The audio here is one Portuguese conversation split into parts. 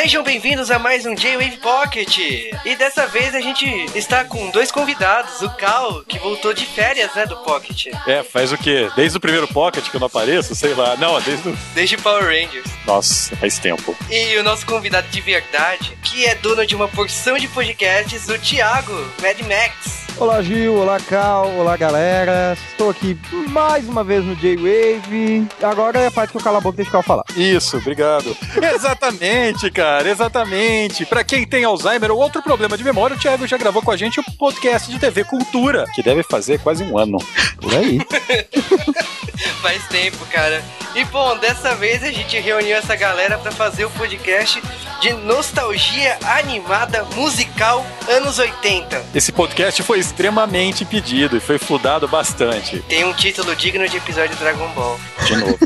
Sejam bem-vindos a mais um J-Wave Pocket. E dessa vez a gente está com dois convidados, o Cal, que voltou de férias, né, do Pocket. É, faz o quê? Desde o primeiro Pocket que eu não apareço? Sei lá. Não, desde o... Desde Power Rangers. Nossa, faz tempo. E o nosso convidado de verdade, que é dono de uma porção de podcasts, o Thiago, Mad Max. Olá Gil, olá Cal, olá galera. Estou aqui mais uma vez no J-Wave. Agora é a parte que eu calo a boca e deixo o Cal falar. Isso, obrigado. exatamente, cara, exatamente. Pra quem tem Alzheimer ou outro problema de memória, o Thiago já gravou com a gente o podcast de TV Cultura, que deve fazer quase um ano. Por aí. Faz tempo, cara. E bom, dessa vez a gente reuniu essa galera para fazer o podcast de nostalgia animada musical anos 80. Esse podcast foi extremamente pedido e foi fludado bastante. Tem um título digno de episódio de Dragon Ball. De novo.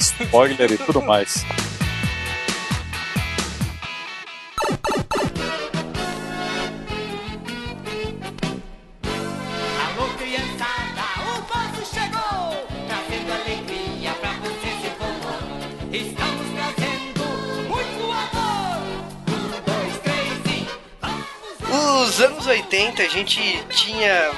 Spoiler e tudo mais. Vamos Os anos 80 a gente tinha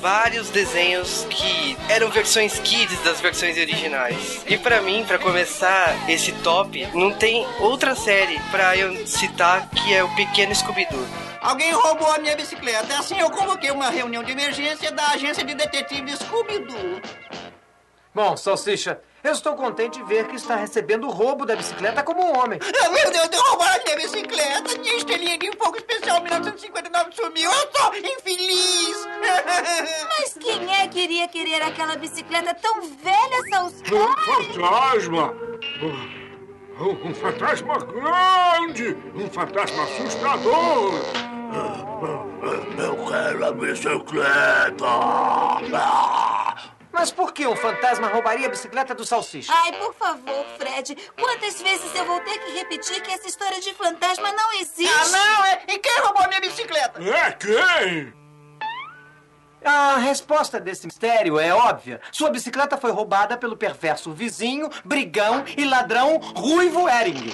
vários desenhos que eram versões kids das versões originais. E pra mim, pra começar esse top, não tem outra série pra eu citar que é o Pequeno Scooby-Doo. Alguém roubou a minha bicicleta. Assim eu convoquei uma reunião de emergência da agência de detetive Scooby-Doo. Bom, Salsicha, eu estou contente de ver que está recebendo o roubo da bicicleta como um homem. Ah, meu Deus, derrubaram a minha bicicleta. Minha estrelinha de fogo especial 1959 sumiu. Eu sou infeliz. Mas quem é que iria querer aquela bicicleta tão velha, Salsicha? fantasma! Um, um fantasma grande! Um fantasma assustador! Eu quero a bicicleta! Mas por que um fantasma roubaria a bicicleta do Salsicha? Ai, por favor, Fred. Quantas vezes eu vou ter que repetir que essa história de fantasma não existe? Ah, não, é? E quem roubou a minha bicicleta? É quem? A resposta desse mistério é óbvia. Sua bicicleta foi roubada pelo perverso vizinho, brigão e ladrão Ruivo Ering.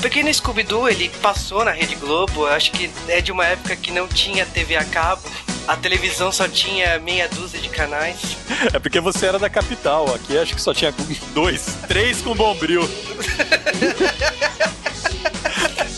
O Pequeno Scooby-Doo, ele passou na Rede Globo, acho que é de uma época que não tinha TV a cabo. A televisão só tinha meia dúzia de canais. É porque você era da capital. Aqui acho que só tinha dois, três com bombril.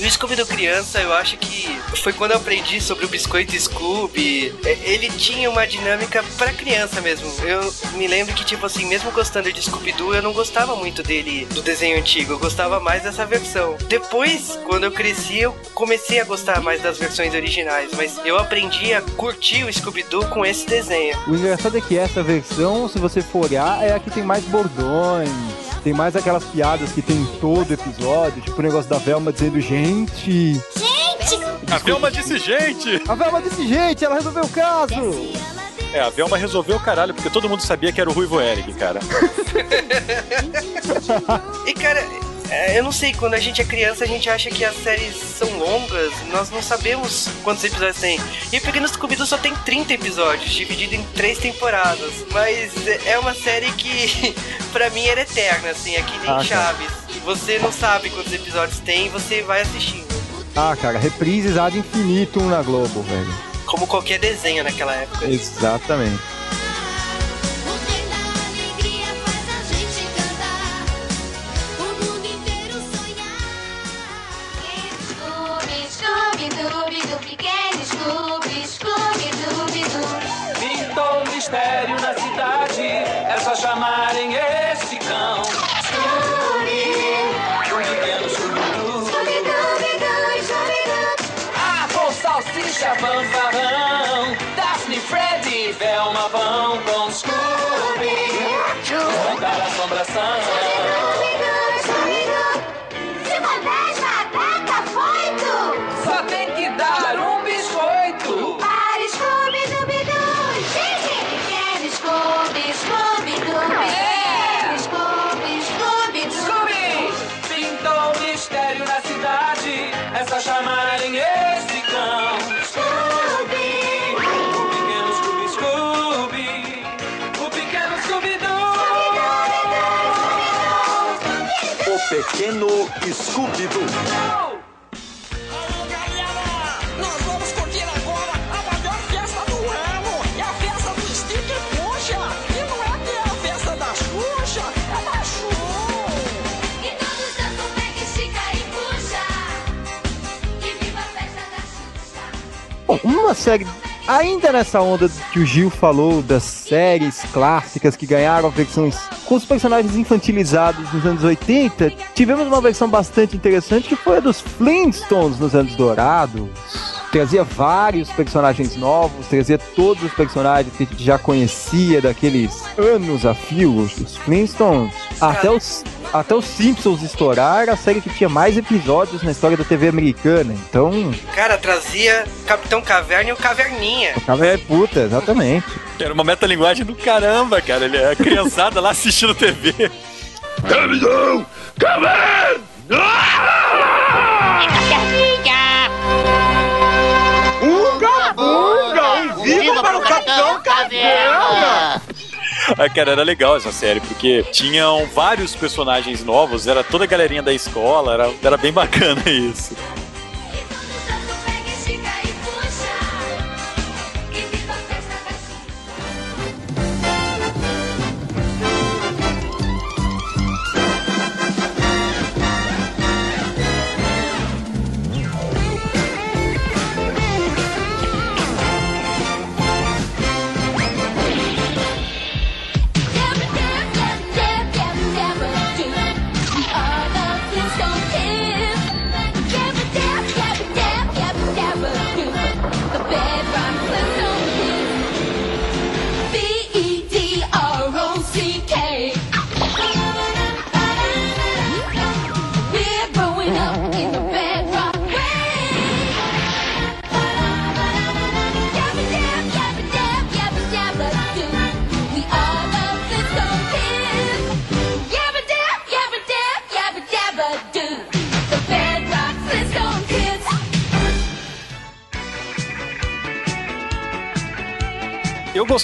E o Scooby-Doo criança, eu acho que foi quando eu aprendi sobre o Biscoito Scooby. É, Ele tinha uma dinâmica pra criança mesmo. Eu me lembro que, tipo assim, mesmo gostando de Scooby-Doo, eu não gostava muito dele, do desenho antigo. Eu gostava mais dessa versão. Depois, quando eu cresci, eu comecei a gostar mais das versões originais. Mas eu aprendi a curtir o Scooby-Doo com esse desenho. O engraçado é que essa versão, se você for olhar, é a que tem mais bordões. Tem mais aquelas piadas que tem em todo episódio, tipo o negócio da Velma dizendo gente. Gente! A Velma disse gente! A Velma disse gente, ela resolveu o caso. É, a Velma resolveu o caralho, porque todo mundo sabia que era o Ruivo Eric, cara. E cara, é, eu não sei, quando a gente é criança, a gente acha que as séries são longas, nós não sabemos quantos episódios tem. E o Pequeno Scooby-Doo só tem 30 episódios, dividido em três temporadas. Mas é uma série que, pra mim, era eterna, assim, é que nem Ah. Chaves. Você não sabe quantos episódios tem e você vai assistindo. Ah, cara, reprises ad infinitum na Globo, velho. Como qualquer desenho naquela época. Exatamente. Mistério na cidade, é só chamarem este cão. Scooby, um pequeno Scooby-Doo. Scooby, Dooby, Doo, Scooby, Doo. Ah, com salsicha, fanfarrão. Xuxa. Bom, uma série. Ainda nessa onda que o Gil falou das séries clássicas que ganharam versões com os personagens infantilizados nos anos 80, tivemos uma versão bastante interessante que foi a dos Flintstones nos anos dourados. Trazia vários personagens novos, trazia todos os personagens que a gente já conhecia daqueles anos a fio, os Flintstones. Até os, até os Simpsons estourar, a série que tinha mais episódios na história da TV americana. Então, Cara, trazia Capitão Caverna e o Caverninha. Ficava é puta, exatamente. Era uma metalinguagem do caramba, cara. Ele é a criançada lá assistindo TV. Capitão! Caverna! Cara, era legal essa série, porque tinham vários personagens novos, era toda a galerinha da escola, era, era bem bacana isso.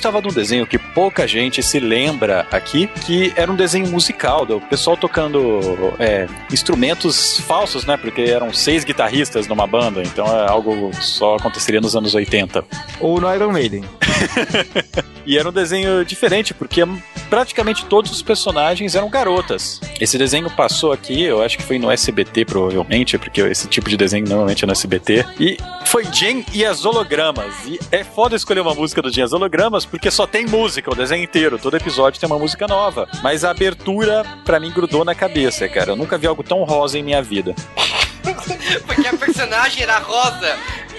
Gostava de um desenho que pouca gente se lembra aqui, que era um desenho musical, do pessoal tocando é, instrumentos falsos, né? Porque eram seis guitarristas numa banda, então é algo só aconteceria nos anos 80. Ou no Iron Maiden. E era um desenho diferente, porque praticamente todos os personagens eram garotas. Esse desenho passou aqui, eu acho que foi no SBT, provavelmente, porque esse tipo de desenho normalmente é no SBT. E foi Jen e as hologramas. E é foda escolher uma música do Jen e as hologramas, porque só tem música o desenho inteiro. Todo episódio tem uma música nova. Mas a abertura, pra mim, grudou na cabeça, cara. Eu nunca vi algo tão rosa em minha vida. Porque a personagem era rosa.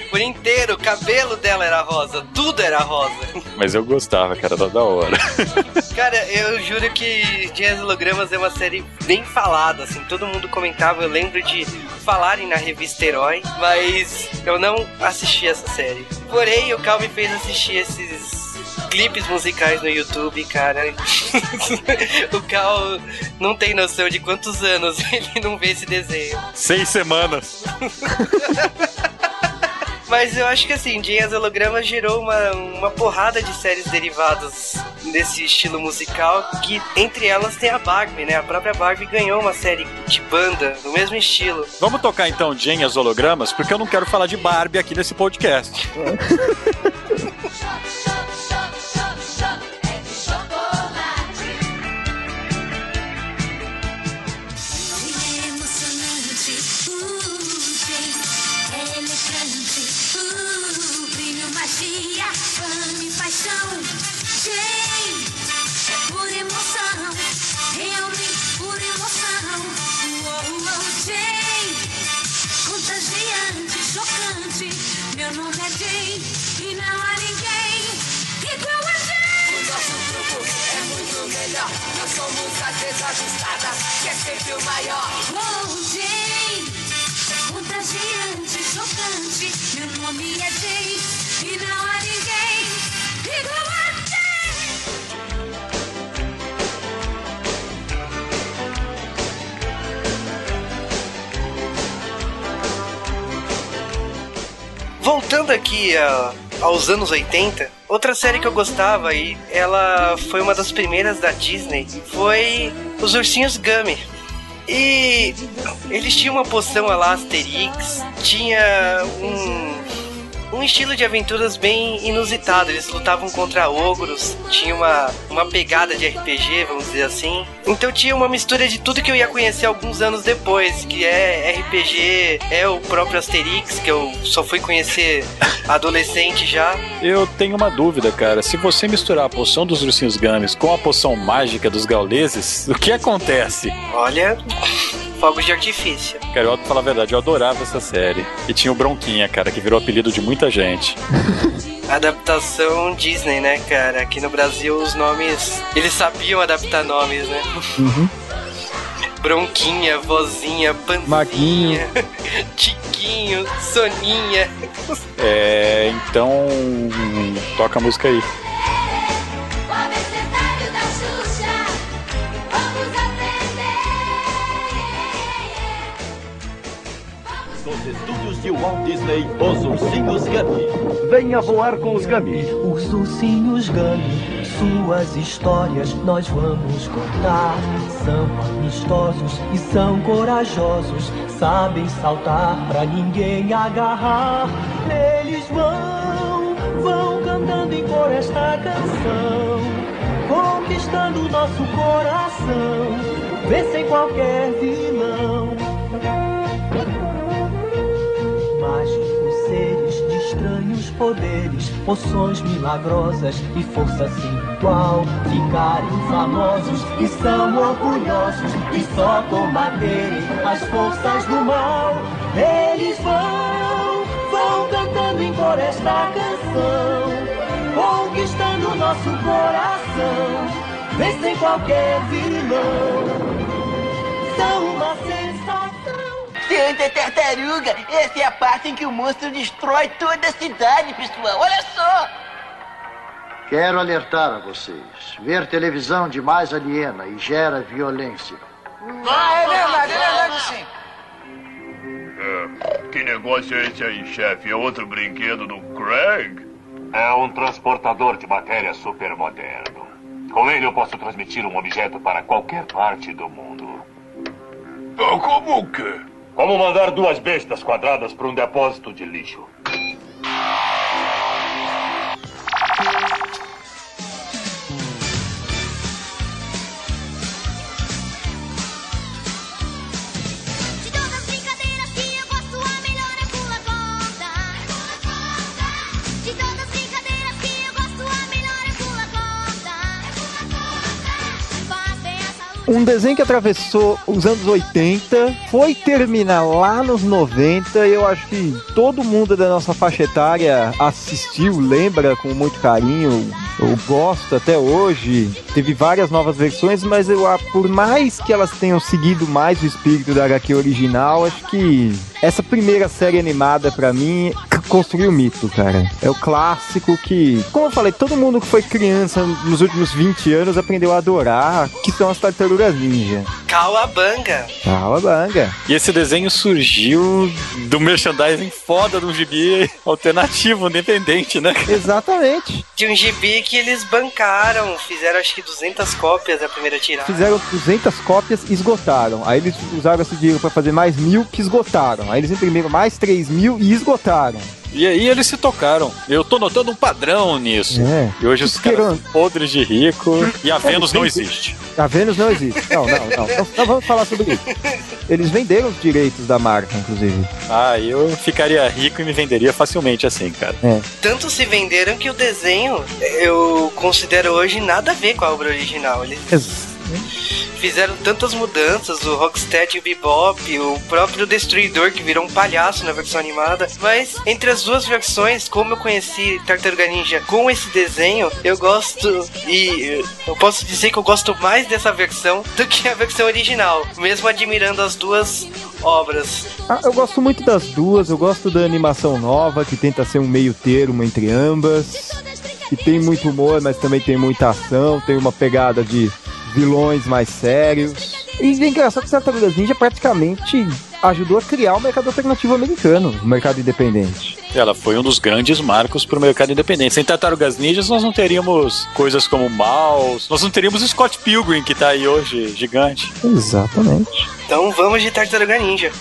Por inteiro, o cabelo dela era rosa, tudo era rosa. Mas eu gostava, cara, era da hora. Cara, eu juro que Dias Hologramas é uma série bem falada, assim, todo mundo comentava, eu lembro de falarem na revista Herói, mas eu não assisti essa série. Porém, o Cal me fez assistir esses clipes musicais no YouTube, cara. o Cal não tem noção de quantos anos ele não vê esse desenho. Seis semanas. Mas eu acho que assim, as Hologramas gerou uma, uma porrada de séries derivadas desse estilo musical, que entre elas tem a Barbie, né? A própria Barbie ganhou uma série de banda no mesmo estilo. Vamos tocar então as hologramas, porque eu não quero falar de Barbie aqui nesse podcast. E não há ninguém igual a Jay. O nosso grupo é muito melhor. Nós somos a desajustada, que é sempre o maior. Oh, Jay, contagiante, chocante. Meu nome é Jay e não há Voltando aqui a- aos anos 80, outra série que eu gostava e ela foi uma das primeiras da Disney foi Os Ursinhos Gummy. E eles tinham uma poção lá, Asterix, tinha um, um estilo de aventuras bem inusitado. Eles lutavam contra ogros, tinha uma, uma pegada de RPG, vamos dizer assim. Então tinha uma mistura de tudo que eu ia conhecer alguns anos depois, que é RPG, é o próprio Asterix, que eu só fui conhecer adolescente já. Eu tenho uma dúvida, cara. Se você misturar a poção dos ursinhos Gummies com a poção mágica dos gauleses, o que acontece? Olha, fogos de artifício. Cara, eu falar a verdade, eu adorava essa série. E tinha o Bronquinha, cara, que virou apelido de muita gente. Adaptação Disney, né, cara? Aqui no Brasil os nomes. Eles sabiam adaptar nomes, né? Bronquinha, vozinha, panzinha, Maguinho. Tiquinho, Soninha. É, então. Toca a música aí. De Walt Disney, os ursinhos Gummy. Venha voar com os Gummy. Os ursinhos Gummy, suas histórias nós vamos contar. São amistosos e são corajosos, sabem saltar pra ninguém agarrar. Eles vão, vão cantando em cor esta canção, conquistando nosso coração, vencem qualquer vilão. Mágicos seres de estranhos poderes, poções milagrosas e força sem igual. Ficarem famosos e são orgulhosos e só combaterem as forças do mal. Eles vão, vão cantando em cor esta canção, conquistando nosso coração, vencem qualquer vilão. São uma. Santa Tartaruga, essa é a parte em que o monstro destrói toda a cidade, pessoal. Olha só! Quero alertar a vocês. Ver televisão demais aliena e gera violência. Ah, é verdade, é verdade sim. É, que negócio é esse aí, chefe? É outro brinquedo do Craig? É um transportador de matéria supermoderno. Com ele eu posso transmitir um objeto para qualquer parte do mundo. Como que? Como mandar duas bestas quadradas para um depósito de lixo. Um desenho que atravessou os anos 80, foi terminar lá nos 90. Eu acho que todo mundo da nossa faixa etária assistiu, lembra com muito carinho. Eu gosto até hoje. Teve várias novas versões, mas eu, por mais que elas tenham seguido mais o espírito da HQ original, acho que essa primeira série animada pra mim c- construiu o mito, cara. É o clássico que, como eu falei, todo mundo que foi criança nos últimos 20 anos aprendeu a adorar, que são as tartarugas ninja. Cauabanga. Calabanga. E esse desenho surgiu do merchandising foda do gibi alternativo, independente, né? Exatamente. De um gibi que eles bancaram, fizeram acho que 200 cópias da primeira tirada. Fizeram 200 cópias e esgotaram. Aí eles usaram esse dinheiro pra fazer mais mil que esgotaram. Aí eles imprimiram mais 3 mil e esgotaram. E aí eles se tocaram. Eu tô notando um padrão nisso. É. E hoje os caras são podres de rico e a Vênus não existe. A Vênus não existe. Não, não, não. Não, não vamos falar sobre isso. Eles venderam os direitos da marca, inclusive. Ah, eu ficaria rico e me venderia facilmente assim, cara. É. Tanto se venderam que o desenho eu considero hoje nada a ver com a obra original. Fizeram tantas mudanças, o Rocksteady e o Bebop, o próprio Destruidor que virou um palhaço na versão animada. Mas entre as duas versões, como eu conheci Tartaruga Ninja com esse desenho, eu gosto e eu posso dizer que eu gosto mais dessa versão do que a versão original, mesmo admirando as duas obras. Ah, eu gosto muito das duas. Eu gosto da animação nova, que tenta ser um meio termo entre ambas. Que tem muito humor, mas também tem muita ação. Tem uma pegada de vilões mais sérios. E é engraçado que Tartarugas Ninja praticamente ajudou a criar o mercado alternativo americano, o mercado independente. Ela foi um dos grandes marcos para o mercado independente. Sem Tartarugas Ninjas, nós não teríamos coisas como Mouse, nós não teríamos Scott Pilgrim, que tá aí hoje, gigante. Exatamente. Então vamos de Tartaruga Ninja.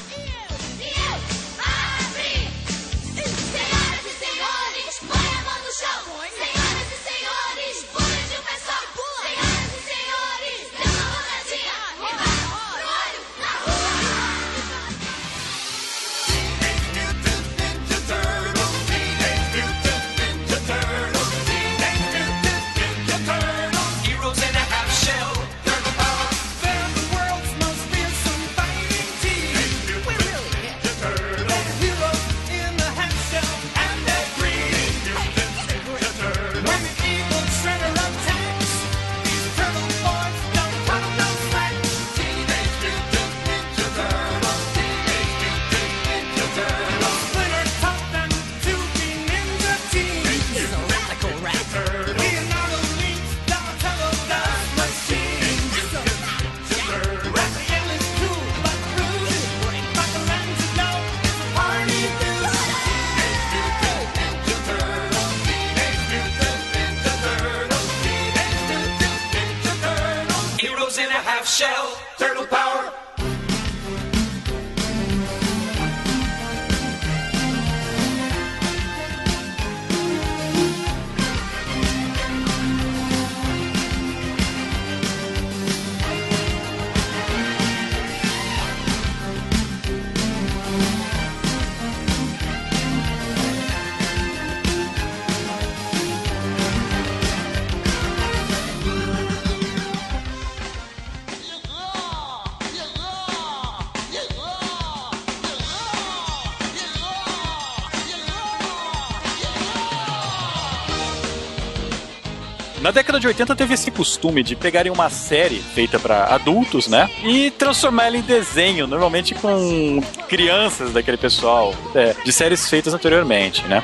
Na década de 80 teve esse costume de pegarem uma série feita para adultos, né? E transformar ela em desenho, normalmente com crianças daquele pessoal, é, de séries feitas anteriormente, né?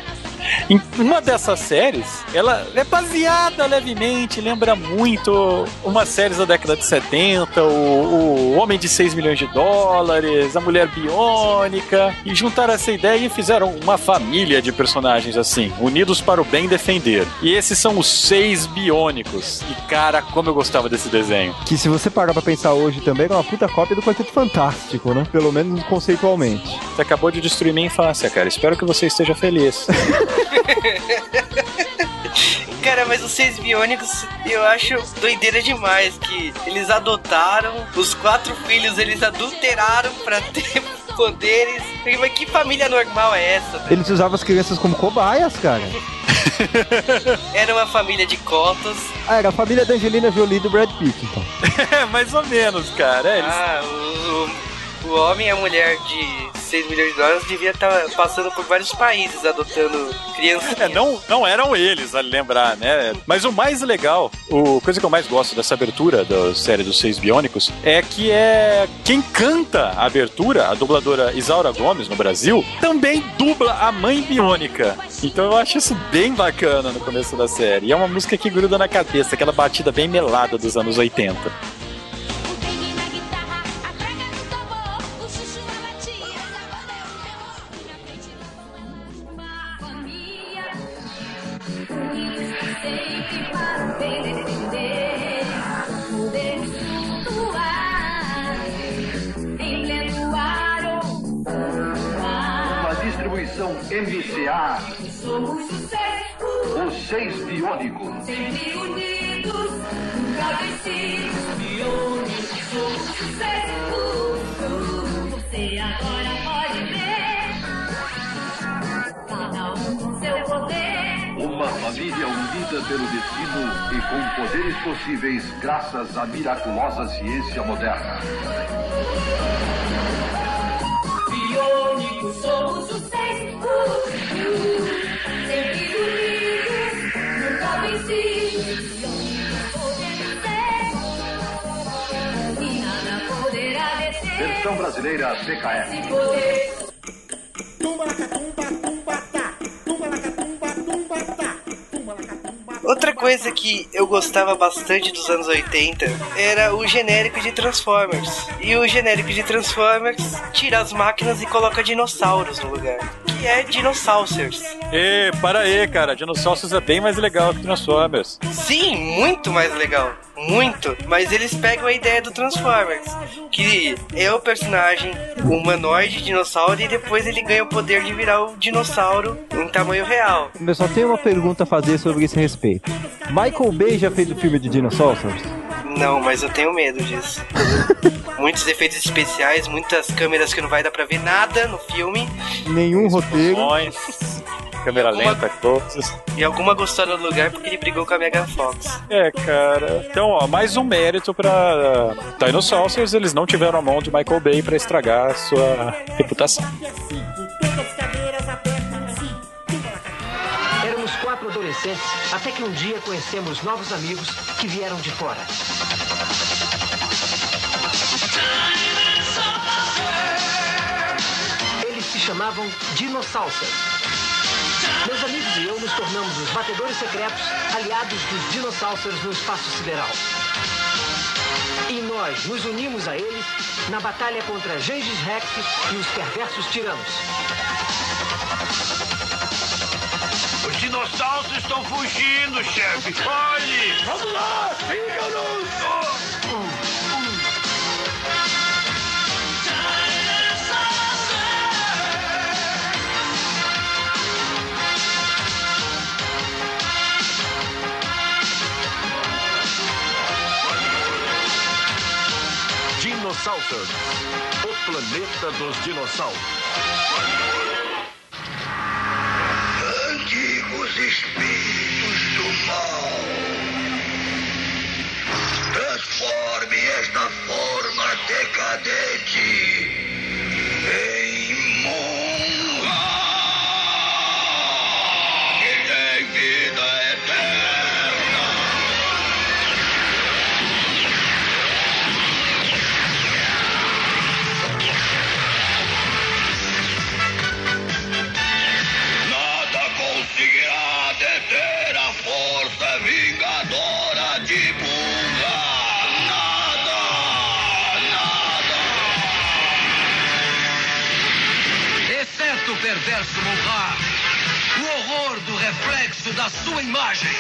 Em uma dessas séries, ela é baseada levemente, lembra muito umas séries da década de 70, o, o Homem de 6 milhões de dólares, a Mulher Biônica, e juntaram essa ideia e fizeram uma família de personagens assim, unidos para o bem defender. E esses são os seis biônicos. E cara, como eu gostava desse desenho. Que se você parar pra pensar hoje também, é uma puta cópia do Quarteto Fantástico, né? Pelo menos conceitualmente. Você acabou de destruir minha infância, cara. Espero que você esteja feliz. Cara, mas os seis biônicos eu acho doideira demais que eles adotaram os quatro filhos, eles adulteraram pra ter poderes. Mas que família normal é essa? velho? Eles usavam as crianças como cobaias, cara. Era uma família de cotos. Ah, era a família da Angelina Jolie e do Brad Pitt, então. É, mais ou menos, cara. É, eles- Ah, o, o- o homem e a mulher de 6 milhões de dólares devia estar passando por vários países adotando crianças. É, não, não eram eles, vale lembrar, né? Mas o mais legal, o coisa que eu mais gosto dessa abertura da série dos Seis Biônicos é que é quem canta a abertura, a dubladora Isaura Gomes no Brasil, também dubla a mãe biônica. Então eu acho isso bem bacana no começo da série. E é uma música que gruda na cabeça, aquela batida bem melada dos anos 80. MCA. Somos sucesso, Os seis biônicos. sempre unidos, nunca vencidos. Biônicos, somos sucesso. Você agora pode ver, cada um com seu poder. Uma família unida pelo destino e com poderes possíveis graças à miraculosa ciência moderna. Biônicos, somos sucesso. Sempre Brasileira Outra coisa que eu gostava bastante dos anos 80 era o genérico de Transformers. E o genérico de Transformers tira as máquinas e coloca dinossauros no lugar. Que é Dinosaurs. Ê, para aí, cara. Dinossauros é bem mais legal que Transformers. Sim, muito mais legal. Muito. Mas eles pegam a ideia do Transformers. Que é o personagem humanoide dinossauro e depois ele ganha o poder de virar o dinossauro em tamanho real. Eu só tenho uma pergunta a fazer sobre esse respeito. Michael Bay já fez o filme de dinossauros? Não, mas eu tenho medo disso. Muitos efeitos especiais, muitas câmeras que não vai dar pra ver nada no filme. Nenhum roteiro. Câmera lenta, coisas. E alguma gostou no lugar porque ele brigou com a Mega Fox. É, cara. Então, ó, mais um mérito pra Dinosaurs. Eles não tiveram a mão de Michael Bay pra estragar a sua reputação. Até que um dia conhecemos novos amigos que vieram de fora. Eles se chamavam Dinossauros. Meus amigos e eu nos tornamos os batedores secretos, aliados dos dinossauros no espaço sideral. E nós nos unimos a eles na batalha contra Gengis Rex e os perversos tiranos. Dinossauros estão fugindo, chefe. Olhe! Vamos lá! Sigam-nos! Dinossauros, o planeta dos dinossauros. Transforme esta forma decadente Exceto o perverso Monra. O horror do reflexo da sua imagem.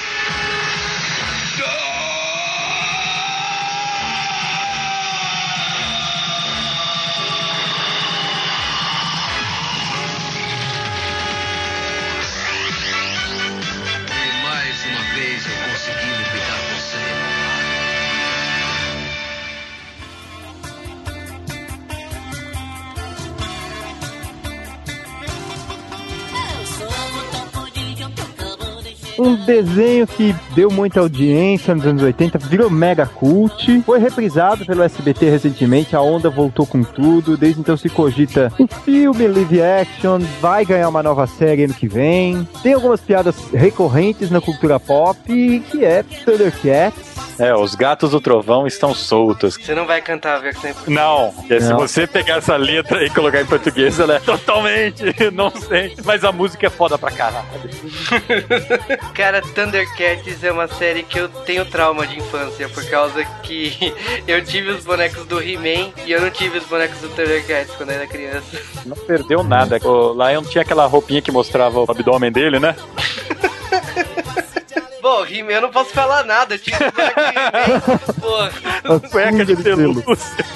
Um desenho que deu muita audiência nos anos 80, virou mega cult, foi reprisado pelo SBT recentemente, a onda voltou com tudo, desde então se cogita um filme live action, vai ganhar uma nova série ano que vem. Tem algumas piadas recorrentes na cultura pop, que é Thundercats. É, os gatos do trovão estão soltos. Você não vai cantar a versão em Não, porque se Não. você pegar essa letra e colocar em português, ela é totalmente nonsense. Mas a música é foda pra caralho. Cara, Thundercats é uma série que eu tenho trauma de infância, por causa que eu tive os bonecos do He-Man e eu não tive os bonecos do Thundercats quando eu era criança. Não perdeu nada. O Lion tinha aquela roupinha que mostrava o abdômen dele, né? Bom, He-Man eu não posso falar nada, eu tive os bonecos do He-Man, porra. Cueca de pelúcia.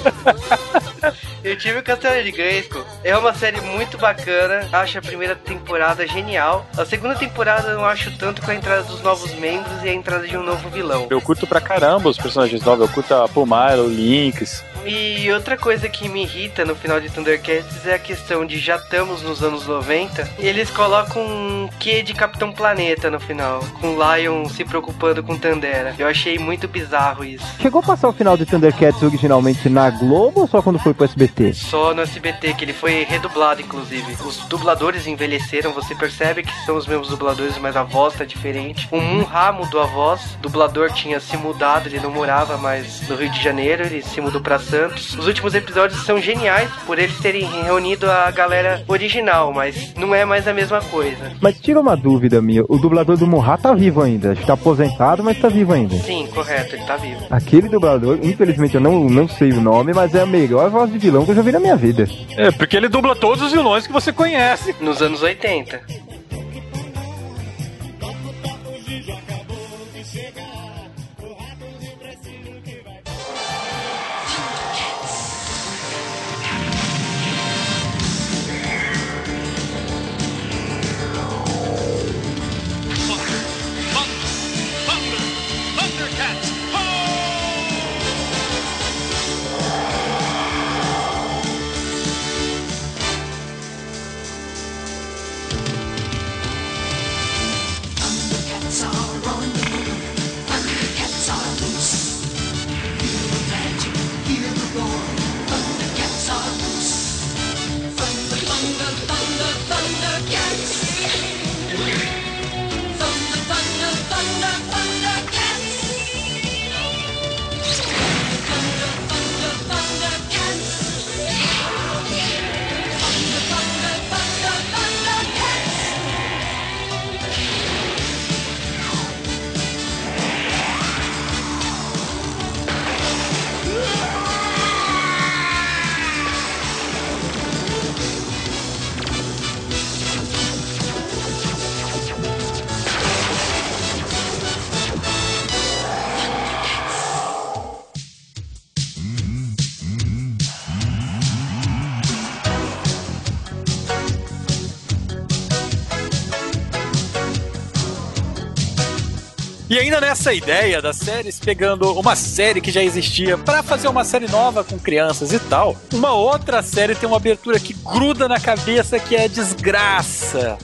Eu tive o Castelo de Grayskull. É uma série muito bacana. Acho a primeira temporada genial. A segunda temporada eu não acho tanto com a entrada dos novos membros e a entrada de um novo vilão. Eu curto pra caramba os personagens novos. Eu curto a Pumar, o Lynx. E outra coisa que me irrita no final de Thundercats é a questão de já estamos nos anos 90 e eles colocam um quê de Capitão Planeta no final, com Lion se preocupando com Tandera. Eu achei muito bizarro isso. Chegou a passar o final de Thundercats originalmente na Globo ou só quando foi pro SBT? Só no SBT, que ele foi redublado, inclusive. Os dubladores envelheceram, você percebe que são os mesmos dubladores, mas a voz tá diferente. O Munha mudou a voz, o dublador tinha se mudado, ele não morava mais no Rio de Janeiro, ele se mudou pra Santos. Os últimos episódios são geniais por eles terem reunido a galera original, mas não é mais a mesma coisa. Mas tira uma dúvida minha, o dublador do Murra tá vivo ainda. Está aposentado, mas tá vivo ainda. Sim, correto, ele tá vivo. Aquele dublador, infelizmente eu não, não sei o nome, mas é a melhor voz de vilão que eu já vi na minha vida. É, porque ele dubla todos os vilões que você conhece. Nos anos 80. Ainda nessa ideia das séries, pegando uma série que já existia pra fazer uma série nova com crianças e tal, uma outra série tem uma abertura que gruda na cabeça que é desgraça.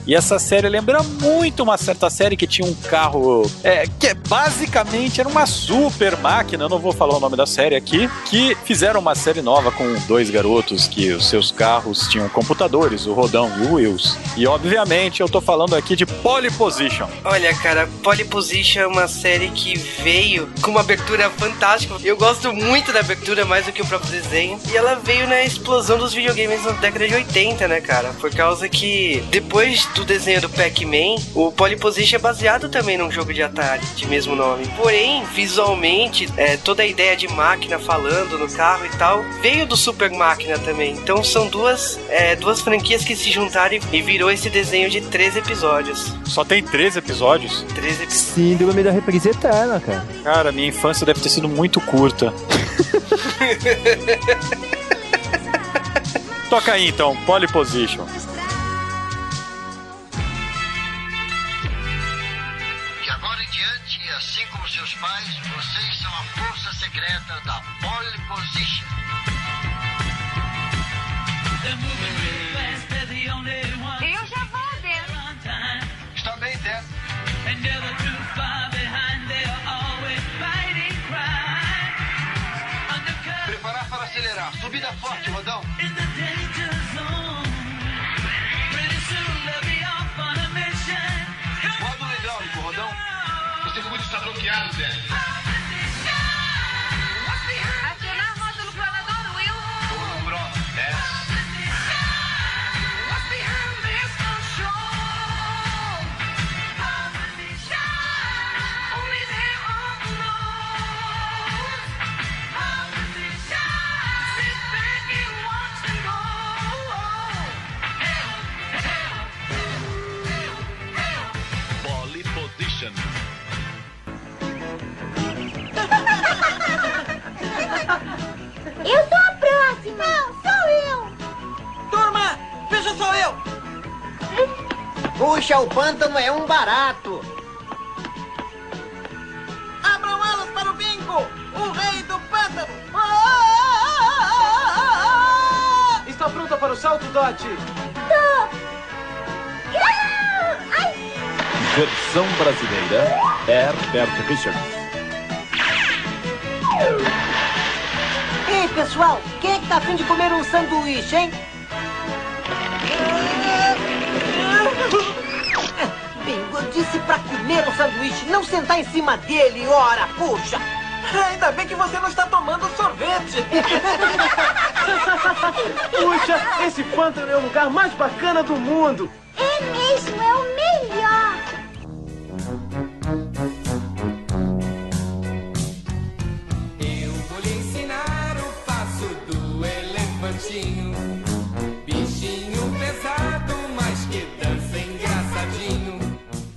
E essa série lembra muito uma certa série que tinha um carro é, que basicamente era uma super máquina, eu não vou falar o nome da série aqui, que fizeram uma série nova com dois garotos que os seus carros tinham computadores, o Rodão e o Wills. E obviamente eu tô falando aqui de Polyposition. Olha, cara, Polyposition é uma série que veio com uma abertura fantástica. Eu gosto muito da abertura, mais do que o próprio desenho. E ela veio na explosão dos videogames na década de 80, né, cara? Por causa que depois do desenho do Pac-Man, o Polyposition é baseado também num jogo de Atari, de mesmo nome. Porém, visualmente, é, toda a ideia de máquina falando no carro e tal, veio do Super Máquina também. Então são duas, é, duas franquias que se juntaram e virou esse desenho de três episódios. Só tem três episódios? Três episódios. Síndrome da reprise eterna, cara. Cara, minha infância deve ter sido muito curta. Toca aí então, Polyposition. Secreta da Pole Position. Eu já vou dentro. Está bem, Dé. Preparar para acelerar. Subida forte, Rodão. Módulo hidráulico, Rodão. O circuito está bloqueado, Dé. Puxa, o pântano é um barato. Abram alas para o bingo. O rei do pântano. Está pronta para o salto, Dot? Versão brasileira, Herbert Richards. Eita, pessoal, quem é que tá afim de comer um sanduíche, hein? Eu disse pra comer um sanduíche, não sentar em cima dele, ora, puxa! Ainda bem que você não está tomando sorvete. Puxa, esse pântano é o lugar mais bacana do mundo.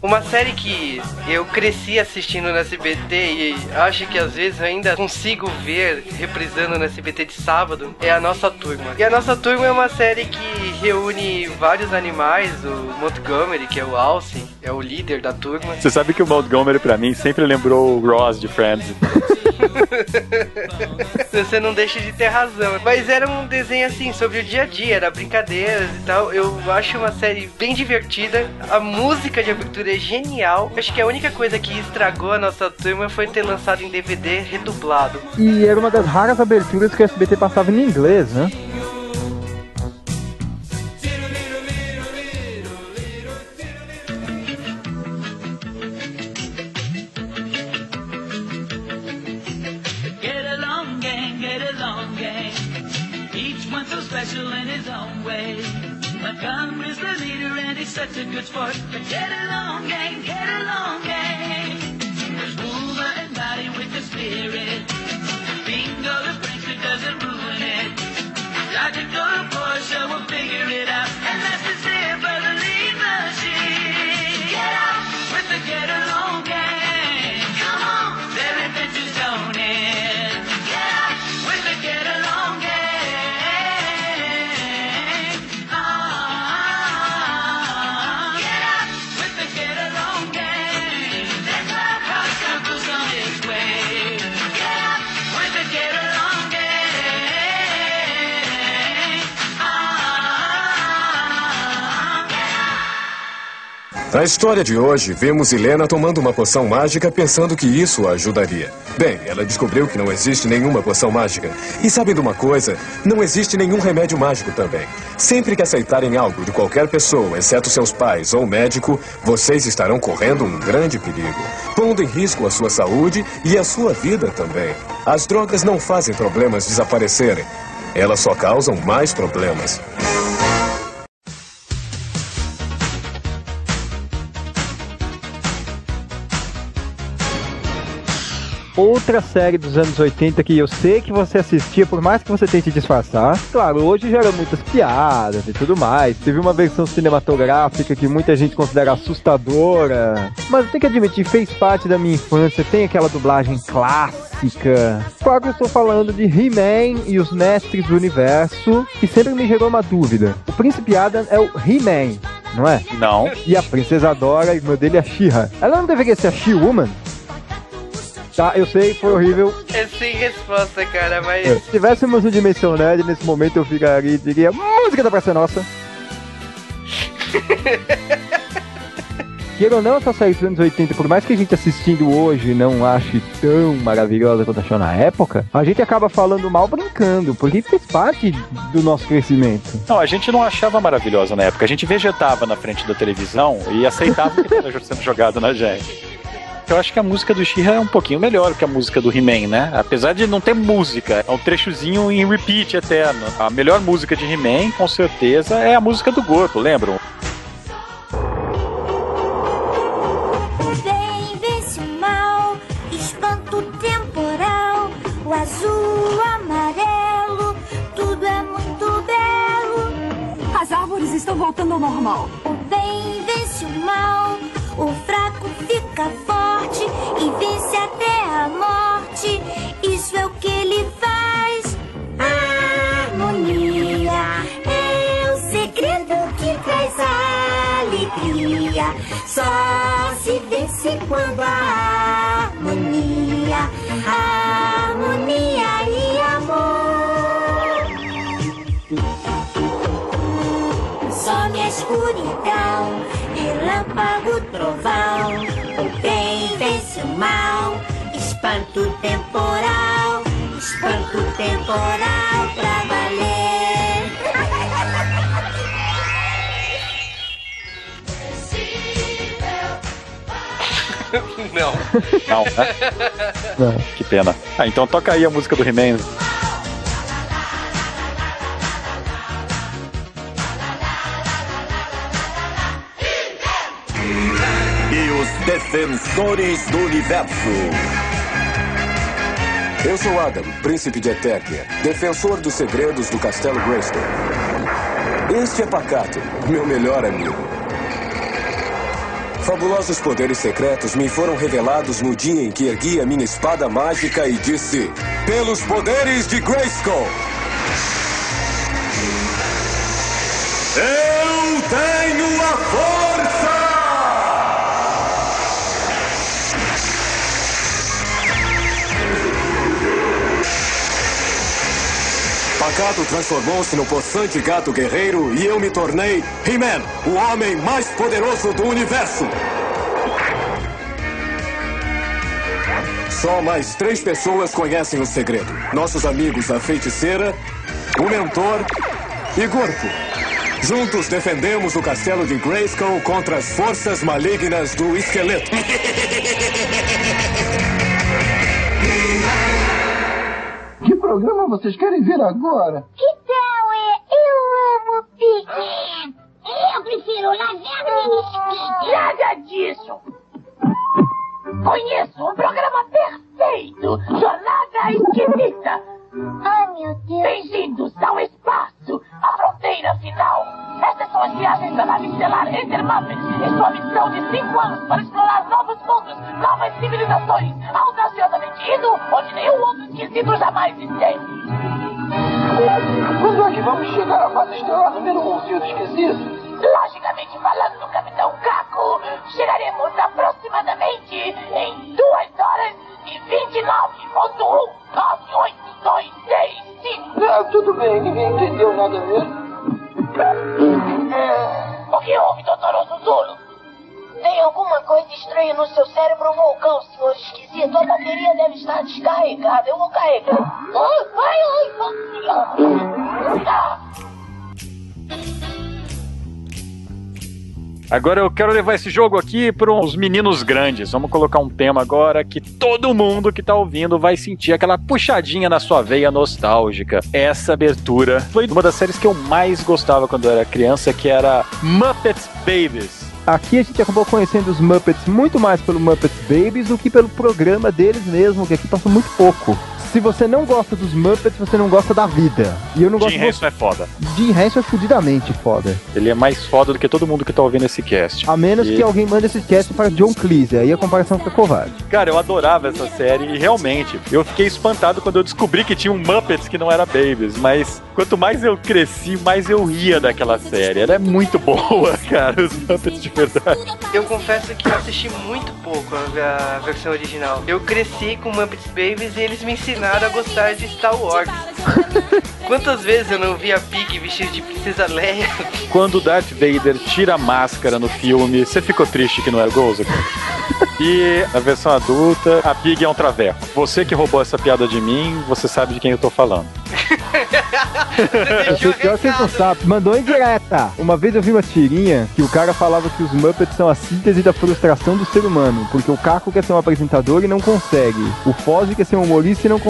Uma série que eu cresci assistindo no SBT e acho que às vezes ainda consigo ver reprisando no SBT de sábado é a Nossa Turma. E a Nossa Turma é uma série que reúne vários animais, o Montgomery, que é o Alce, é o líder da turma. Você sabe que o Montgomery pra mim sempre lembrou o Ross de Friends. Você não deixa de ter razão. Mas era um desenho assim, sobre o dia a dia, era brincadeiras e tal. Eu acho uma série bem divertida. A música de abertura é genial. Acho que a única coisa que estragou a nossa turma foi ter lançado em DVD redublado. E era uma das raras aberturas que o SBT passava em inglês, né? Such a good sport. But get along, gang, get along, Na história de hoje, vemos Helena tomando uma poção mágica pensando que isso a ajudaria. Bem, ela descobriu que não existe nenhuma poção mágica. E sabem de uma coisa? Não existe nenhum remédio mágico também. Sempre que aceitarem algo de qualquer pessoa, exceto seus pais ou médico, vocês estarão correndo um grande perigo, pondo em risco a sua saúde e a sua vida também. As drogas não fazem problemas desaparecerem. Elas só causam mais problemas. Outra série dos anos 80 que eu sei que você assistia, por mais que você tente disfarçar. Claro, hoje gera muitas piadas e tudo mais. Teve uma versão cinematográfica que muita gente considera assustadora. Mas eu tenho que admitir, fez parte da minha infância. Tem aquela dublagem clássica. Claro que eu estou falando de He-Man e os Mestres do Universo, que sempre me gerou uma dúvida. O Príncipe Adam é o He-Man, não é? Não. E a Princesa Dora, a irmã dele, é a She-Ra. Ela não deveria ser a She-Woman? Tá, eu sei, foi horrível. É sem resposta, cara, mas. Se tivéssemos um Dimensão Nerd, nesse momento eu ficaria e diria música da Praça Nossa. Queira ou não, essa série dos anos 80, por mais que a gente assistindo hoje não ache tão maravilhosa quanto achou na época, a gente acaba falando mal brincando, porque fez parte do nosso crescimento. Não, a gente não achava maravilhosa na época. A gente vegetava na frente da televisão e aceitava o que estava sendo jogado na gente. Eu acho que a música do She-Ra é um pouquinho melhor que a música do He-Man, né? Apesar de não ter música, é um trechozinho em repeat eterno. A melhor música de He-Man, com certeza, é a música do Gordo, lembram? O bem vence o mal, espanto temporal, o azul, o amarelo, tudo é muito belo. As árvores estão voltando ao normal. O bem vence o mal, o fraco fica forte e vence até a morte. Isso é o que ele faz. Harmonia é o segredo que traz alegria. Só se vence quando há harmonia, harmonia e amor. Some a escuridão, relâmpago, trovão seu mal. Espanto temporal, espanto temporal pra valer. Não. Não, né? Não. Que pena. Ah, então toca aí a música do He-Man. Defensores do universo. Eu sou Adam, príncipe de Eternia, defensor dos segredos do Castelo Grayskull. Este é Pacato, meu melhor amigo. Fabulosos poderes secretos me foram revelados no dia em que ergui a minha espada mágica e disse: Pelos poderes de Grayskull! Eu tenho a força! Pacato transformou-se no possante gato guerreiro e eu me tornei He-Man, o homem mais poderoso do universo. Só mais três pessoas conhecem o segredo: nossos amigos a feiticeira, o mentor e Gorpo. Juntos defendemos o castelo de Grayskull contra as forças malignas do esqueleto. programa vocês querem ver agora? Que tal é Eu Amo Pig? Eu prefiro Minisquinha. Nada disso! Conheço um programa perfeito! Jornada Esquisita! Ai, meu Deus. Bem-vindos da nave estelar Enter Muppets e sua missão de cinco anos para explorar novos mundos, novas civilizações, audaciosamente indo onde nenhum outro esquisito jamais esteve. Quando é que vamos chegar à base estelar número 1, senhor esquecido? Logicamente falando do Capitão Caco, chegaremos aproximadamente em 2 horas e 29.1 9826. Ah, tudo bem, ninguém entendeu nada mesmo. O que houve, doutor Osuzulo? Tem alguma coisa estranha no seu cérebro vulcão, senhor esquisito. A bateria deve estar descarregada. Eu vou carregar. Ai, ai, ai. Ah. Agora eu quero levar esse jogo aqui para uns meninos grandes. Vamos colocar um tema agora que todo mundo que tá ouvindo vai sentir aquela puxadinha na sua veia nostálgica. Essa abertura foi uma das séries que eu mais gostava quando eu era criança, que era Muppets Babies. Aqui a gente acabou conhecendo os Muppets muito mais pelo Muppets Babies do que pelo programa deles mesmo, que aqui passou muito pouco. Se você não gosta dos Muppets, você não gosta da vida. E eu não gosto Jim Henson é foda. Jim Henson é fudidamente foda. Ele é mais foda do que todo mundo que tá ouvindo esse cast. A menos E- que alguém mande esse cast para John Cleese, aí a comparação fica covarde. Cara, eu adorava essa série e realmente eu fiquei espantado quando eu descobri que tinha um Muppets que não era Babies, mas quanto mais eu cresci, mais eu ria daquela série. Ela é muito boa, cara, os Muppets de verdade. Eu confesso que eu assisti muito pouco a, a versão original. Eu cresci com Muppets Babies e eles me ensinaram a gostar de Star Wars. Quantas vezes eu não vi a Pig vestida de Princesa Leia? Quando o Darth Vader tira a máscara no filme, você ficou triste que não era o Gozer? E na versão adulta, a Pig é um traveco. Você que roubou essa piada de mim, você sabe de quem eu tô falando. Eu sei pior que não sabem. Mandou em direta. Uma vez eu vi uma tirinha que o cara falava que os Muppets são a síntese da frustração do ser humano. Porque o Caco quer ser um apresentador e não consegue. O Foz quer ser um humorista e não consegue.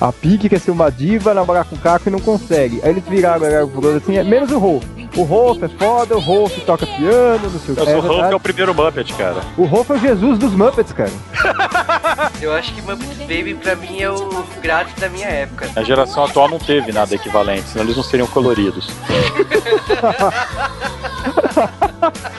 A Pig quer ser uma diva, namorar com o Caco e não consegue. Aí eles viraram, viraram pro assim, é menos o Rolf. O Rolf é foda, o Rolf toca piano, não sei o que. Sou o Hulk, verdade. é o primeiro Muppet, cara. O Rolf é o Jesus dos Muppets, cara. Eu acho que Muppets Baby pra mim é o grátis da minha época. A geração atual não teve nada equivalente, senão eles não seriam coloridos.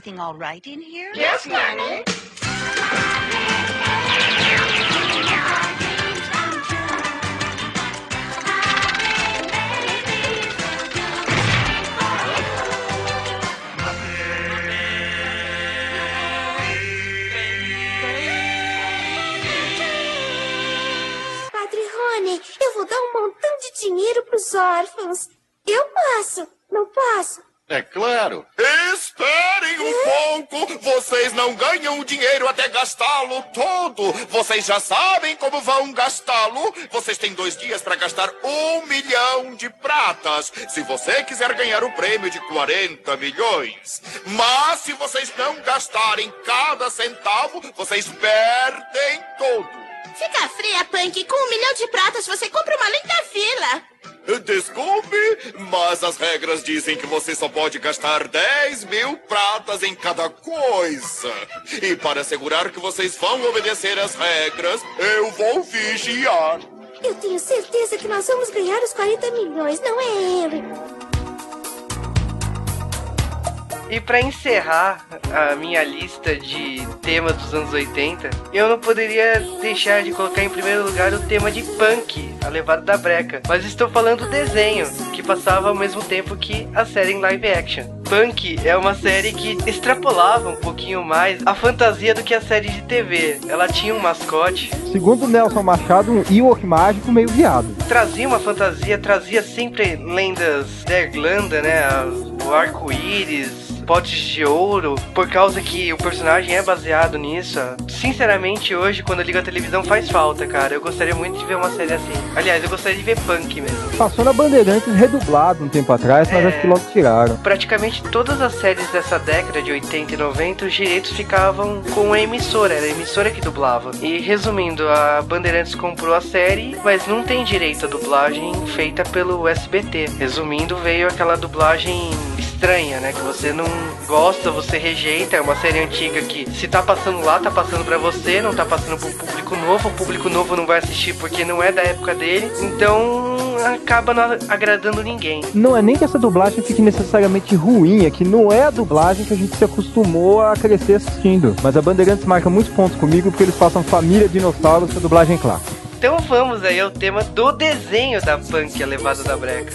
everything all right in here? Yes, Nanny. Padre Rony, eu vou dar um montão de dinheiro para os órfãos. Gastá-lo todo! Vocês já sabem como vão gastá-lo! Vocês têm dois dias para gastar um milhão de pratas! Se você quiser ganhar o prêmio de 40 milhões! Mas se vocês não gastarem cada centavo, vocês perdem todo! Fica fria, Punk. Com um milhão de pratas você compra uma linda vila. Desculpe, mas as regras dizem que você só pode gastar 10 mil pratas em cada coisa. E para assegurar que vocês vão obedecer as regras, eu vou vigiar. Eu tenho certeza que nós vamos ganhar os 40 milhões, não é, Henry? E pra encerrar a minha lista de temas dos anos 80, eu não poderia deixar de colocar em primeiro lugar o tema de punk, a levada da breca. Mas estou falando do desenho, que passava ao mesmo tempo que a série em live action. Punk é uma série que extrapolava um pouquinho mais a fantasia do que a série de TV. Ela tinha um mascote, Segundo Nelson Machado, um Ewok mágico meio viado. trazia uma fantasia, trazia sempre lendas da Irlanda, né? O arco-íris, potes de ouro, por causa que o personagem é baseado nisso. Sinceramente, hoje, quando eu ligo a televisão, faz falta, cara. Eu gostaria muito de ver uma série assim. Aliás, eu gostaria de ver punk mesmo. Passou na Bandeirantes redublado um tempo atrás, mas É. acho que logo tiraram. Praticamente todas as séries dessa década de 80 e 90, os direitos ficavam com a emissora, era a emissora que dublava. E resumindo, a Bandeirantes comprou a série, mas não tem direito à dublagem feita pelo SBT. Resumindo, veio aquela dublagem estranha, né? Que você não gosta, você rejeita. É uma série antiga que se tá passando lá, tá passando pra você, não tá passando pro público novo. O público novo não vai assistir porque não é da época dele. Então acaba não agradando ninguém. Não é nem que essa dublagem fique necessariamente ruim, é que não é a dublagem que a gente se acostumou a crescer assistindo. Mas a Bandeirantes marca muitos pontos comigo porque eles passam família dinossauros pra dublagem clássica. Então vamos aí ao tema do desenho da punk, a levada da breca.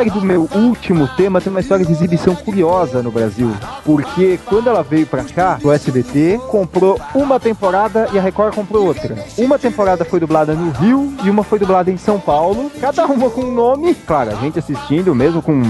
Série do meu último tema tem uma história de exibição curiosa no Brasil. Porque quando ela veio pra cá, o SBT comprou uma temporada e a Record comprou outra. Uma temporada foi dublada no Rio e uma foi dublada em São Paulo. Cada uma com um nome. Claro, a gente assistindo, mesmo com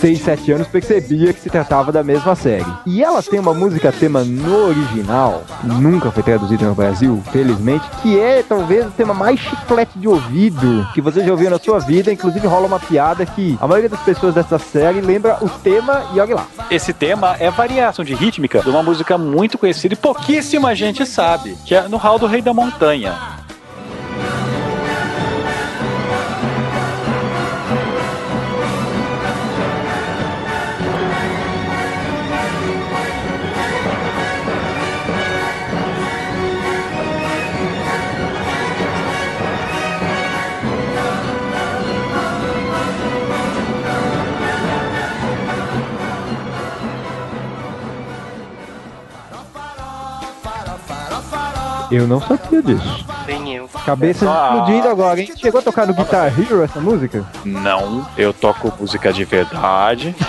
6, 7 anos, percebia que se tratava da mesma série. E ela tem uma música tema no original, nunca foi traduzida no Brasil, felizmente, que é talvez o tema mais chiclete de ouvido que você já ouviu na sua vida. Inclusive rola uma piada que a maioria das pessoas dessa série lembra o tema e olha lá. Esse tema é variação de rítmica de uma música muito conhecida e pouquíssima gente sabe, que é no Hall do Rei da Montanha. Eu não sabia disso. Nem eu. Cabeça Ah. explodindo agora, hein? Chegou a tocar no Guitar Hero essa música? Não, eu toco música de verdade.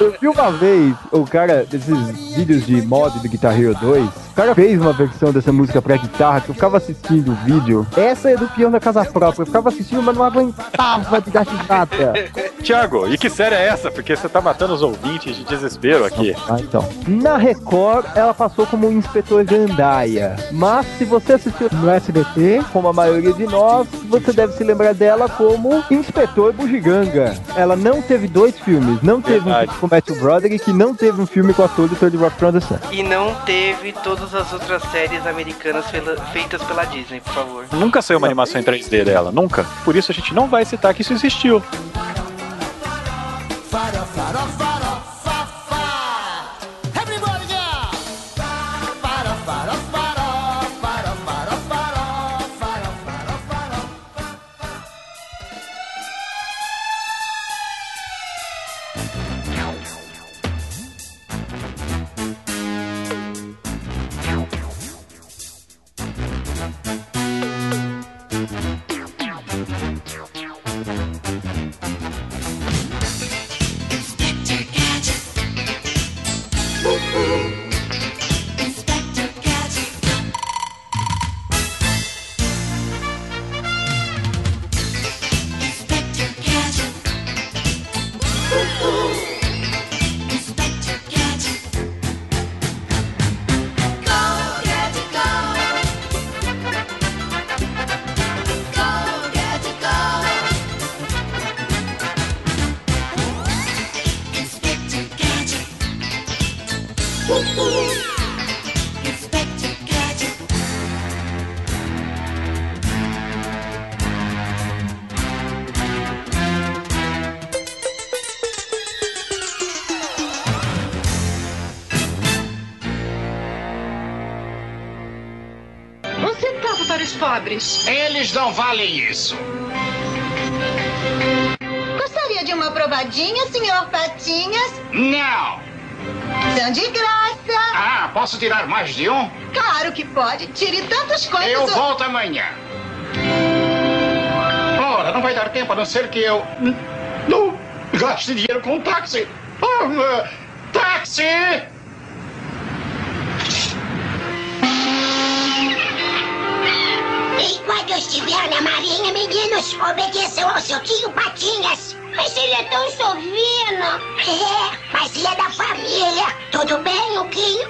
Eu vi uma vez o cara, desses vídeos de mod do Guitar Hero 2, o cara fez uma versão dessa música pra guitarra, que eu ficava assistindo o vídeo. Essa é do peão da casa própria, eu ficava assistindo, mas não aguentava de risada. Tiago, e que série é essa? Porque você tá matando os ouvintes de desespero aqui. Ah, então. Na Record, ela passou como Inspetor Gandaia. Mas se você assistiu no SBT, como a maioria de nós, você deve se lembrar dela como Inspetor Bugiganga. Ela não teve dois filmes. Não teve um Verdade. filme com Matthew Broderick e não teve um filme com o ator do Third Rock from the Sun. E não teve todas as outras séries americanas feitas pela Disney, por favor. Nunca saiu uma animação em 3D dela, nunca. Por isso a gente não vai citar que isso existiu. Pobres. Eles não valem isso. Gostaria de uma provadinha, senhor Patinhas? Não. São de graça. Ah, posso tirar mais de um? Claro que pode. Tire tantas coisas. Eu o- volto amanhã. Ora, não vai dar tempo a não ser que eu. Não gaste dinheiro com um táxi. Ah, táxi! Enquanto eu estiver na marinha, meninos, obedeçam ao seu tio Patinhas. Mas ele é tão sovino. É, mas ele é da família. Tudo bem, Luquinho?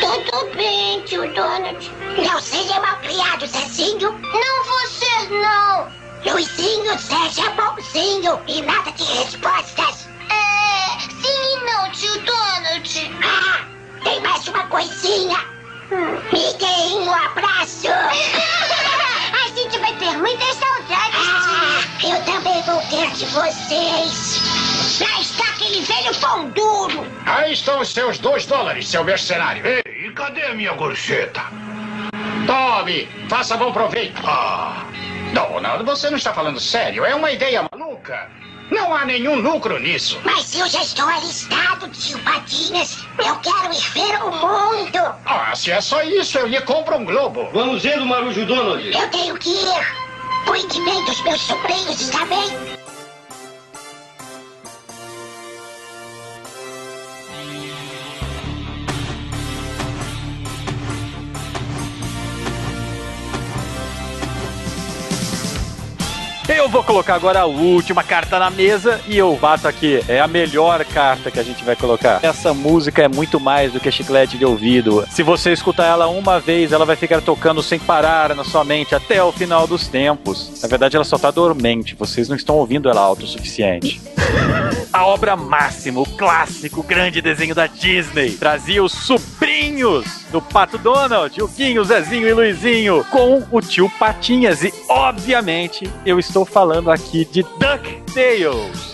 Tudo bem, tio Donald. Não seja malcriado, Zezinho. Não vou ser, não. Luizinho, seja bonzinho e nada de respostas. É, sim e não, tio Donald. Ah, tem mais uma coisinha. Me deem um abraço. Ter muitas saudades. Ah, eu também vou ter de vocês. Lá está aquele velho pão duro. Aí estão os seus dois dólares, seu mercenário. Ei, e cadê a minha gorjeta? Tome, faça bom proveito. Ah, Donald, você não está falando sério. É uma ideia maluca. Não há nenhum lucro nisso. Mas eu já estou alistado, tio Patinhas. Eu quero ir ver o mundo. Ah, se é só isso, eu lhe compro um globo. Vamos indo, Marujo Donald. Eu tenho que ir. Cuide bem dos meus sobrinhos, está bem? Vou colocar agora a última carta na mesa e eu bato aqui. É a melhor carta que a gente vai colocar. Essa música é muito mais do que chiclete de ouvido. Se você escutar ela uma vez, ela vai ficar tocando sem parar na sua mente até o final dos tempos. Na verdade, ela só tá dormente. Vocês não estão ouvindo ela alto o suficiente. A obra máxima, o clássico, o grande desenho da Disney. Trazia os sobrinhos do Pato Donald, o Guinho, Zezinho e Luizinho, com o tio Patinhas. E, obviamente, eu estou falando aqui de DuckTales.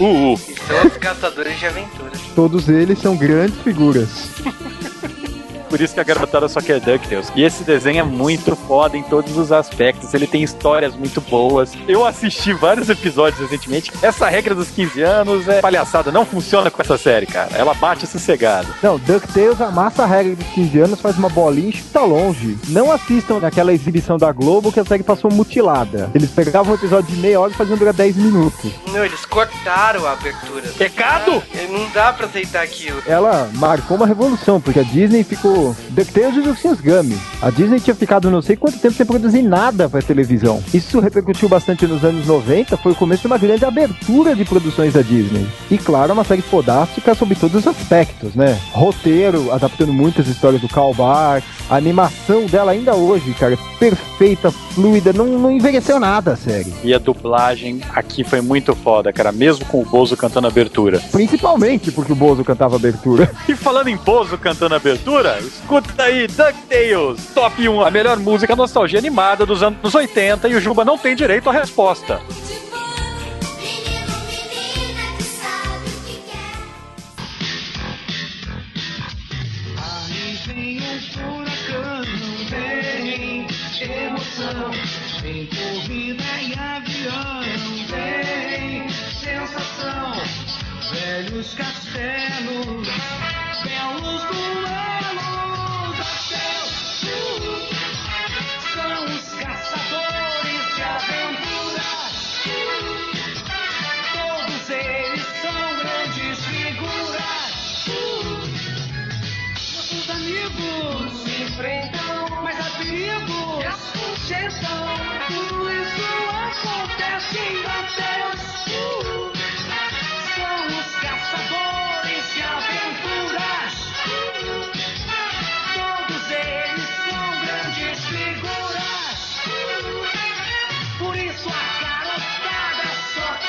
Uh, uh. São os caçadores de aventuras. Todos eles são grandes figuras. por isso que a garotada só quer DuckTales. E esse desenho é muito foda em todos os aspectos. Ele tem histórias muito boas. Eu assisti vários episódios recentemente. Essa regra dos 15 anos é palhaçada. Não funciona com essa série, cara. Ela bate sossegado. Não, DuckTales amassa a regra dos 15 anos, faz uma bolinha e chuta longe. Não assistam naquela exibição da Globo que a série passou mutilada. Eles pegavam um episódio de meia hora e faziam durar 10 minutos. Não, eles cortaram a abertura. Pecado! Ah, não dá pra aceitar aquilo. Ela marcou uma revolução, porque a Disney ficou. DuckTales e os Ursinhos Gummy. A Disney tinha ficado não sei quanto tempo sem produzir nada pra televisão. Isso repercutiu bastante nos anos 90, foi o começo de uma grande abertura de produções da Disney. E claro, uma série fodástica sobre todos os aspectos, né? Roteiro, adaptando muitas histórias do Karl Barks, a animação dela ainda hoje, cara, perfeita, fluida, não, não envelheceu nada a série. E a dublagem aqui foi muito foda, cara. Mesmo com o Bozo cantando abertura. Principalmente porque o Bozo cantava abertura. E falando em Bozo cantando abertura, escuta aí DuckTales, top 1, a melhor música nostalgia animada dos anos 80 e o Juba não tem direito à resposta. Vem corrida e avião, vem sensação, velhos castelos, mas há perigos que assustam. Tudo isso acontece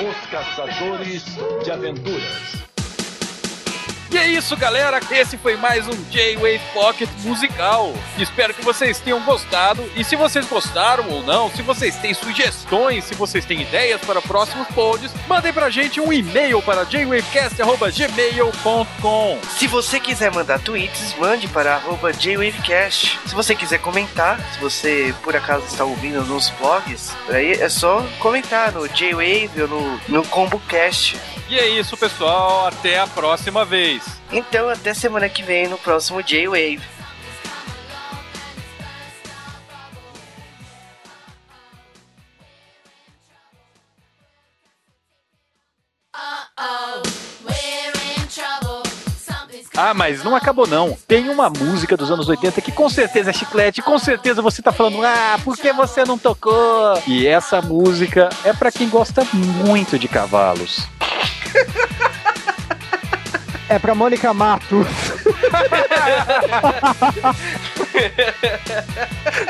Os Caçadores de Aventuras. E é isso, galera. Esse foi mais um J-Wave Pocket musical. Espero que vocês tenham gostado. E se vocês gostaram ou não, se vocês têm sugestões, se vocês têm ideias para próximos pods, mandem pra gente um e-mail para jwavecast.gmail.com. Se você quiser mandar tweets, mande para JWavecast. Se você quiser comentar, se você por acaso está ouvindo nos blogs, aí é só comentar no J-Wave ou no, no ComboCast. E é isso, pessoal. Até a próxima vez. Então, até semana que vem no próximo J-Wave. Ah, mas não acabou não. Tem uma música dos anos 80 que com certeza é chiclete, com certeza você tá falando, ah, por que você não tocou? E essa música é pra quem gosta muito de cavalos. É pra Mônica Matos.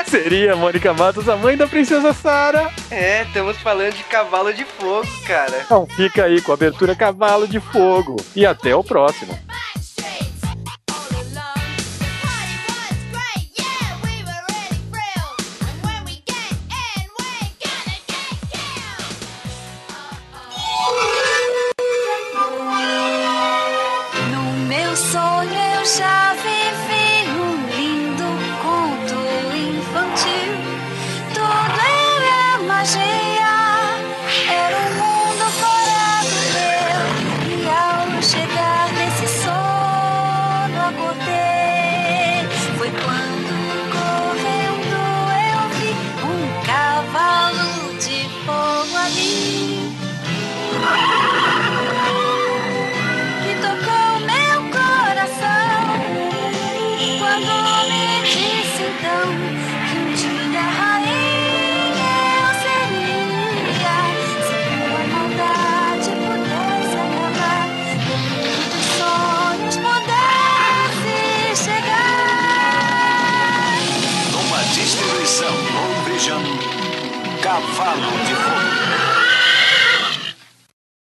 Seria Mônica Matos, a mãe da princesa Sara. É, estamos falando de cavalo de fogo, cara. Então fica aí com a abertura Cavalo de Fogo. E até o próximo.